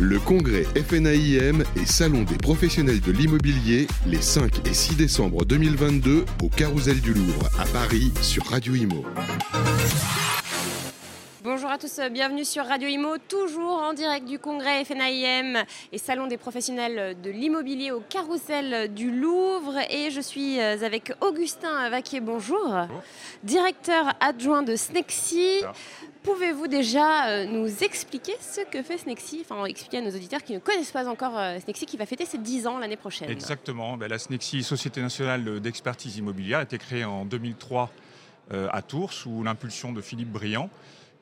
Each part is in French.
Le congrès FNAIM et Salon des professionnels de l'immobilier les 5 et 6 décembre 2022 au Carousel du Louvre à Paris sur Radio Imo. Bonjour à tous, bienvenue sur Radio Imo, toujours en direct du congrès FNAIM et Salon des professionnels de l'immobilier au Carousel du Louvre. Et je suis avec Augustin Vaquier, bonjour, directeur adjoint de Snexi. Pouvez-vous déjà euh, nous expliquer ce que fait Snexi, enfin expliquer à nos auditeurs qui ne connaissent pas encore euh, Snexi, qui va fêter ses 10 ans l'année prochaine? Exactement, Ben, la Snexi, Société nationale d'expertise immobilière, a été créée en 2003 euh, à Tours sous l'impulsion de Philippe Briand,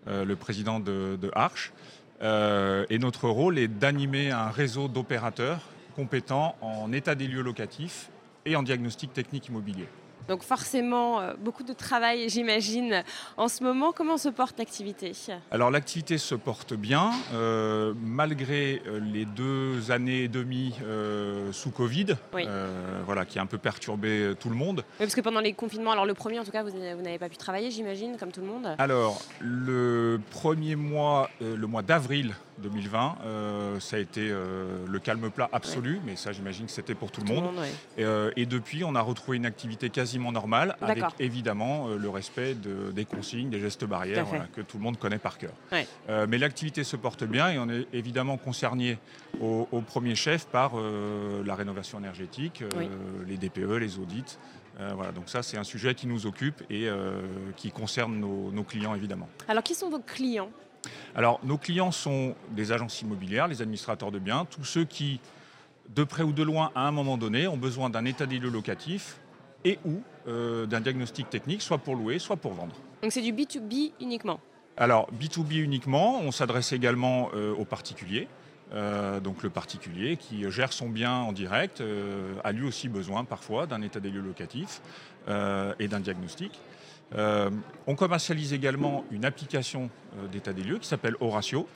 le président de, de Arche. Et notre rôle est d'animer un réseau d'opérateurs compétents en état des lieux locatifs et en diagnostic technique immobilier. Donc forcément, euh, beaucoup de travail, j'imagine, en ce moment. Comment se porte l'activité? Alors l'activité se porte bien, euh, malgré euh, les deux années et demie euh, sous Covid, Oui. euh, voilà, qui a un peu perturbé tout le monde. Oui, parce que pendant les confinements, alors le premier en tout cas, vous, vous n'avez pas pu travailler, j'imagine, comme tout le monde. Alors, le premier mois, le mois d'avril 2020, euh, ça a été euh, le calme plat absolu, mais ça j'imagine que c'était pour tout le Tout le monde. monde, ouais. Et, euh, et depuis, on a retrouvé une activité quasiment normale, avec évidemment le respect de- des consignes, des gestes barrières voilà, que tout le monde connaît par cœur. Ouais. Mais l'activité se porte bien et on est évidemment concerné au, au premier chef par la rénovation énergétique, Oui. les DPE, les audits. Euh, voilà, donc ça c'est un sujet qui nous occupe et euh, qui concerne nos- nos clients évidemment. Alors, qui sont vos clients? Alors, nos clients sont des agences immobilières, les administrateurs de biens, tous ceux qui, de près ou de loin, à un moment donné, ont besoin d'un état des lieux locatif et ou euh, d'un diagnostic technique, soit pour louer, soit pour vendre. Donc, c'est du B2B uniquement. Alors, B2B uniquement, on s'adresse également euh, aux particuliers. Euh, donc le particulier qui gère son bien en direct euh, a lui aussi besoin parfois d'un état des lieux locatif euh, et d'un diagnostic. Euh, on commercialise également une application euh, d'état des lieux qui s'appelle Horatio.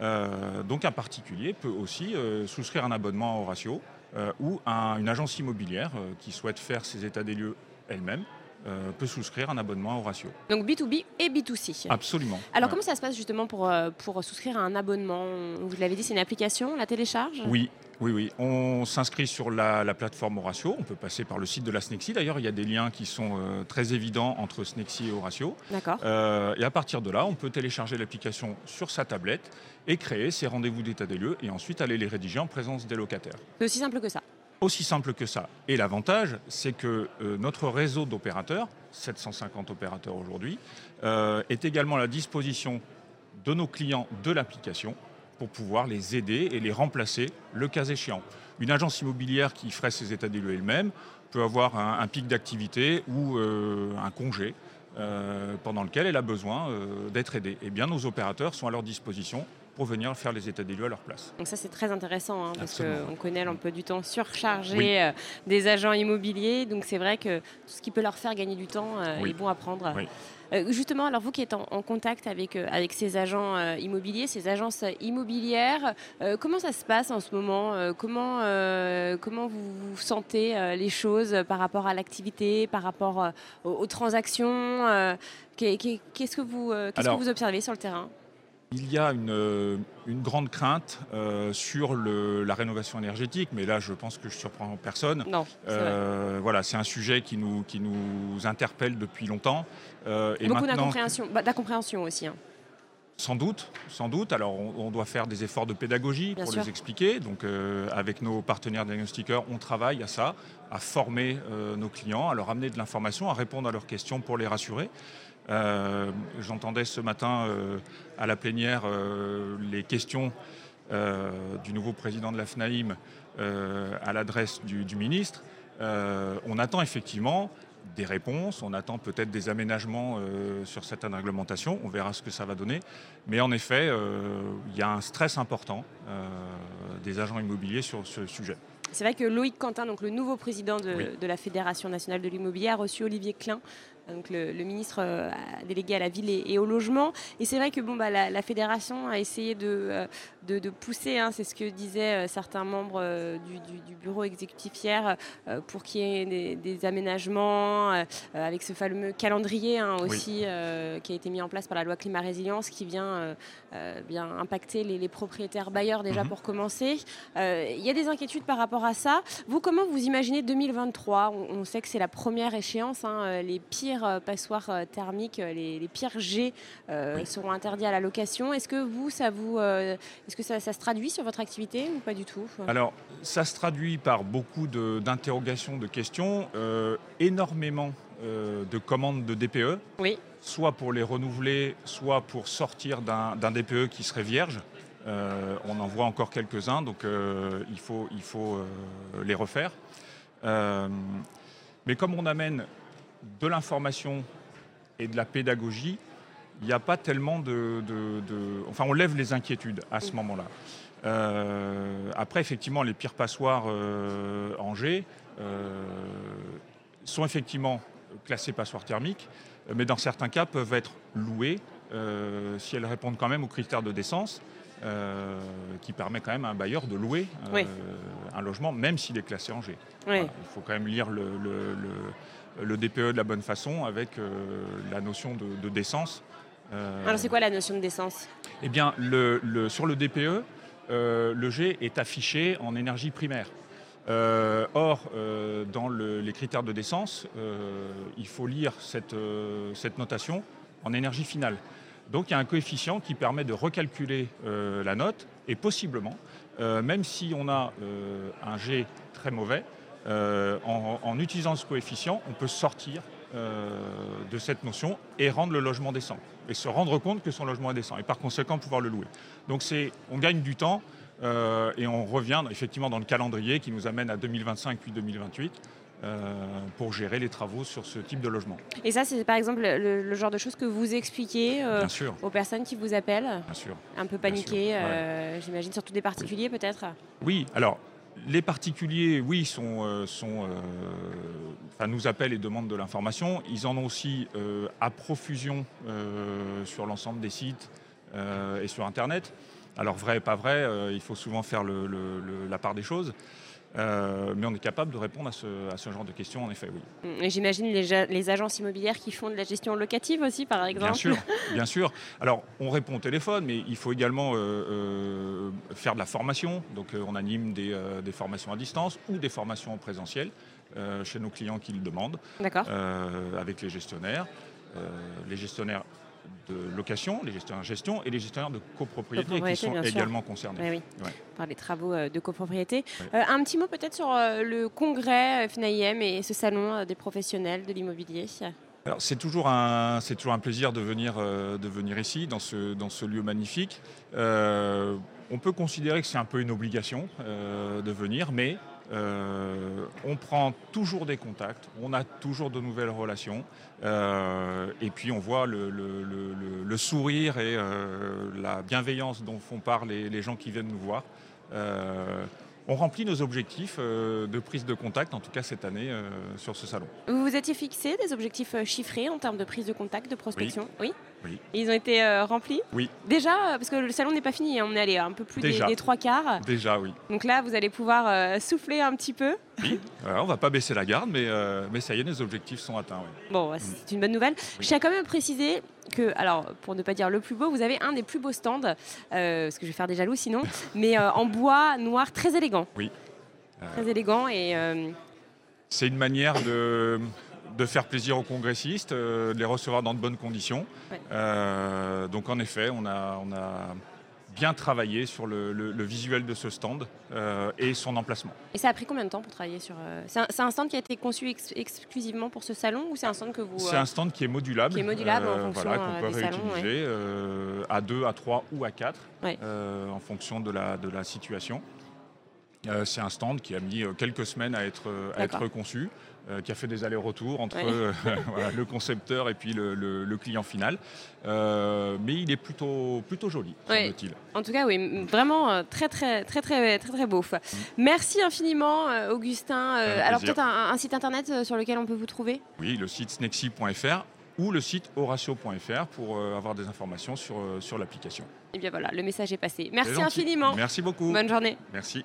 Euh, donc un particulier peut aussi souscrire un abonnement à Horatio ou un- une agence immobilière qui souhaite faire ses états des lieux elle-même peut souscrire un abonnement à Horatio. Donc, B2B et B2C. Absolument. Alors, Ouais. comment ça se passe justement pour, pour souscrire à un abonnement? Vous l'avez dit, c'est une application, on la télécharge? Oui, oui, oui. On s'inscrit sur la, la plateforme Horatio. On peut passer par le site de la Snexi. D'ailleurs, il y a des liens qui sont euh, très évidents entre Snexi et Horatio. D'accord. Euh, et à partir de là, on peut télécharger l'application sur sa tablette et créer ses rendez-vous d'état des lieux et ensuite aller les rédiger en présence des locataires. C'est aussi simple que ça. Aussi simple que ça. Et l'avantage, c'est que euh, notre réseau d'opérateurs, 750 opérateurs aujourd'hui, est également à la disposition de nos clients de l'application pour pouvoir les aider et les remplacer le cas échéant. Une agence immobilière qui ferait ses états des lieux elle-même peut avoir un, un pic d'activité ou euh, un congé euh, pendant lequel elle a besoin euh, d'être aidée. Eh bien, nos opérateurs sont à leur disposition pour venir faire les états des lieux à leur place. Donc ça c'est très intéressant hein, parce qu'on connaît l'emploi du temps surchargé Oui. euh, des agents immobiliers. Donc c'est vrai que tout ce qui peut leur faire gagner du temps euh, Oui. est bon à prendre. Oui. Euh, justement, alors vous qui êtes en, en contact avec, euh, avec ces agents euh, immobiliers, ces agences immobilières, comment ça se passe en ce moment comment, comment vous, vous sentez les choses par rapport à l'activité, par rapport aux, aux transactions qu'est- qu'est- Qu'est-ce que, vous, qu'est-ce que vous observez sur le terrain? Il y a une, euh, une grande crainte euh, sur le- la rénovation énergétique, mais là je pense que je surprends personne. Non. Euh, voilà, c'est un sujet qui nous, qui nous interpelle depuis longtemps. Euh, et Beaucoup d'incompréhension, bah, d'incompréhension aussi. hein. Sans doute, sans doute. Alors, on, on doit faire des efforts de pédagogie Bien pour sûr. les expliquer. Donc, euh, avec nos partenaires diagnostiqueurs, on travaille à ça, à former euh, nos clients, à leur amener de l'information, à répondre à leurs questions pour les rassurer. Euh, J'entendais ce matin euh, à la plénière euh, les questions du nouveau président de la FNAIM à l'adresse du, du ministre. On attend effectivement des réponses, on attend peut-être des aménagements euh, sur certaines réglementations, on verra ce que ça va donner. Mais en effet, euh, il y a un stress important euh, des agents immobiliers sur ce sujet. C'est vrai que Loïc Quentin, donc le nouveau président de, Oui. de la Fédération nationale de l'immobilier, a reçu Olivier Klein donc le, ministre délégué à la ville et, au logement. Et c'est vrai que bon, bah, la, fédération a essayé de, de, pousser, hein, c'est ce que disaient certains membres du, bureau exécutif hier, pour qu'il y ait des, aménagements avec ce fameux calendrier hein, aussi qui a été mis en place par la loi climat résilience qui vient bien impacter les, propriétaires bailleurs déjà mhm. pour commencer. Il y a des inquiétudes par rapport à ça. Vous, comment vous imaginez 2023 on, sait que c'est la première échéance. Hein, euh, les pires euh, passoires euh, thermiques, les, pires G seront interdits à la location. Est-ce que vous, ça vous, est-ce que ça, se traduit sur votre activité ou pas du tout? Alors, ça se traduit par beaucoup d'interrogations, de, questions, énormément de commandes de DPE. Oui. Soit pour les renouveler, soit pour sortir d'un DPE qui serait vierge. on en voit encore quelques-uns, donc il faut, il faut les refaire. Mais comme on amène de l'information et de la pédagogie, il n'y a pas tellement de, Enfin, on lève les inquiétudes à ce moment-là. Euh, après, effectivement, les pires passoires euh, G euh, sont effectivement classées passoires thermiques, mais dans certains cas peuvent être louées si elles répondent quand même aux critères de décence. qui permet quand même à un bailleur de louer un logement, même s'il est classé en G. il faut quand même lire le, le, DPE de la bonne façon avec euh, la notion de, décence. Euh, Alors c'est quoi la notion de décence? Eh bien, sur le DPE, euh, le G est affiché en énergie primaire. or, dans les critères de décence, il faut lire cette, cette, notation en énergie finale. Donc il y a un coefficient qui permet de recalculer la note et possiblement euh, même si on a euh, un G très mauvais, euh, en, utilisant ce coefficient, on peut sortir de cette notion et rendre le logement décent. Et se rendre compte que son logement est décent et par conséquent pouvoir le louer. Donc on gagne du temps et on revient effectivement dans le calendrier qui nous amène à 2025 puis 2028. Euh, pour gérer les travaux sur ce type de logement. Et ça, c'est par exemple le, genre de choses que vous expliquez euh, aux personnes qui vous appellent Bien sûr. Un peu paniquées, euh, j'imagine, surtout des particuliers peut-être Oui, alors les particuliers, oui, sont, sont enfin, nous appellent et demandent de l'information. Ils en ont aussi à profusion sur l'ensemble des sites et sur Internet. Alors vrai, pas vrai, il faut souvent faire la part des choses. Euh, mais on est capable de répondre à ce, genre de questions, en effet, oui. Et j'imagine les, les, agences immobilières qui font de la gestion locative aussi, par exemple Bien sûr, bien sûr. Alors, on répond au téléphone, mais il faut également euh, euh, faire de la formation. Donc, on anime des, des, formations à distance ou des formations en présentiel chez nos clients qui le demandent, avec les gestionnaires. les gestionnaires de location, les gestionnaires de gestion et les gestionnaires de copropriété, qui sont également concernés. Oui, Par les travaux euh, de copropriété. Euh, un petit mot peut-être sur euh, le congrès FNAIM et ce salon des professionnels de l'immobilier. c'est toujours un, c'est toujours un plaisir de venir, de venir ici, dans ce, dans ce lieu magnifique. on peut considérer que c'est un peu une obligation de venir, mais euh, on prend toujours des contacts, on a toujours de nouvelles relations, euh, et puis on voit le, sourire et euh, la bienveillance dont font part les, gens qui viennent nous voir on remplit nos objectifs euh, de prise de contact, en tout cas cette année, euh, sur ce salon. Vous vous étiez fixé des objectifs euh, chiffrés en termes de prise de contact, de prospection? Oui. oui. ils ont été remplis? Oui. Déjà, parce que le salon n'est pas fini, hein, on est allé un peu plus des, trois quarts. Déjà, oui. Donc là, vous allez pouvoir souffler un petit peu. Oui, on va pas baisser la garde, mais, mais ça y est, nos objectifs sont atteints. Bon, mm. c'est une bonne nouvelle. Je tiens quand même à préciser que, alors, pour ne pas dire le plus beau, vous avez un des plus beaux stands, parce que je vais faire des jaloux sinon, mais en bois noir très élégant. Oui. Très élégant et. Euh, C'est une manière de, de, faire plaisir aux congressistes, euh, de les recevoir dans de bonnes conditions. Euh, donc en effet, on a, on a bien travaillé sur le, visuel de ce stand et son emplacement. Et ça a pris combien de temps pour travailler sur C'est un, stand qui a été conçu exclusivement pour ce salon ou c'est un stand que vous C'est un stand qui est modulable. Qui est modulable en fonction voilà, qu'on peut réutiliser à deux, à trois ou à quatre en fonction de la, de la situation. Euh, c'est un stand qui a mis euh, quelques semaines à être, euh, à être conçu, euh, qui a fait des allers-retours entre Ouais. euh, voilà, le concepteur et puis le, le- le client final. Euh, mais il est plutôt, plutôt joli, Ouais. semble-t-il. En tout cas, oui, vraiment très, très, très, très, très, très beau. Merci infiniment, Augustin. Mm. Alors, peut-être un, un site internet sur lequel on peut vous trouver? Oui, le site snexy.fr ou le site horatio.fr pour avoir des informations sur, sur l'application. Et bien voilà, le message est passé. Merci infiniment. Merci beaucoup. Bonne journée. Merci.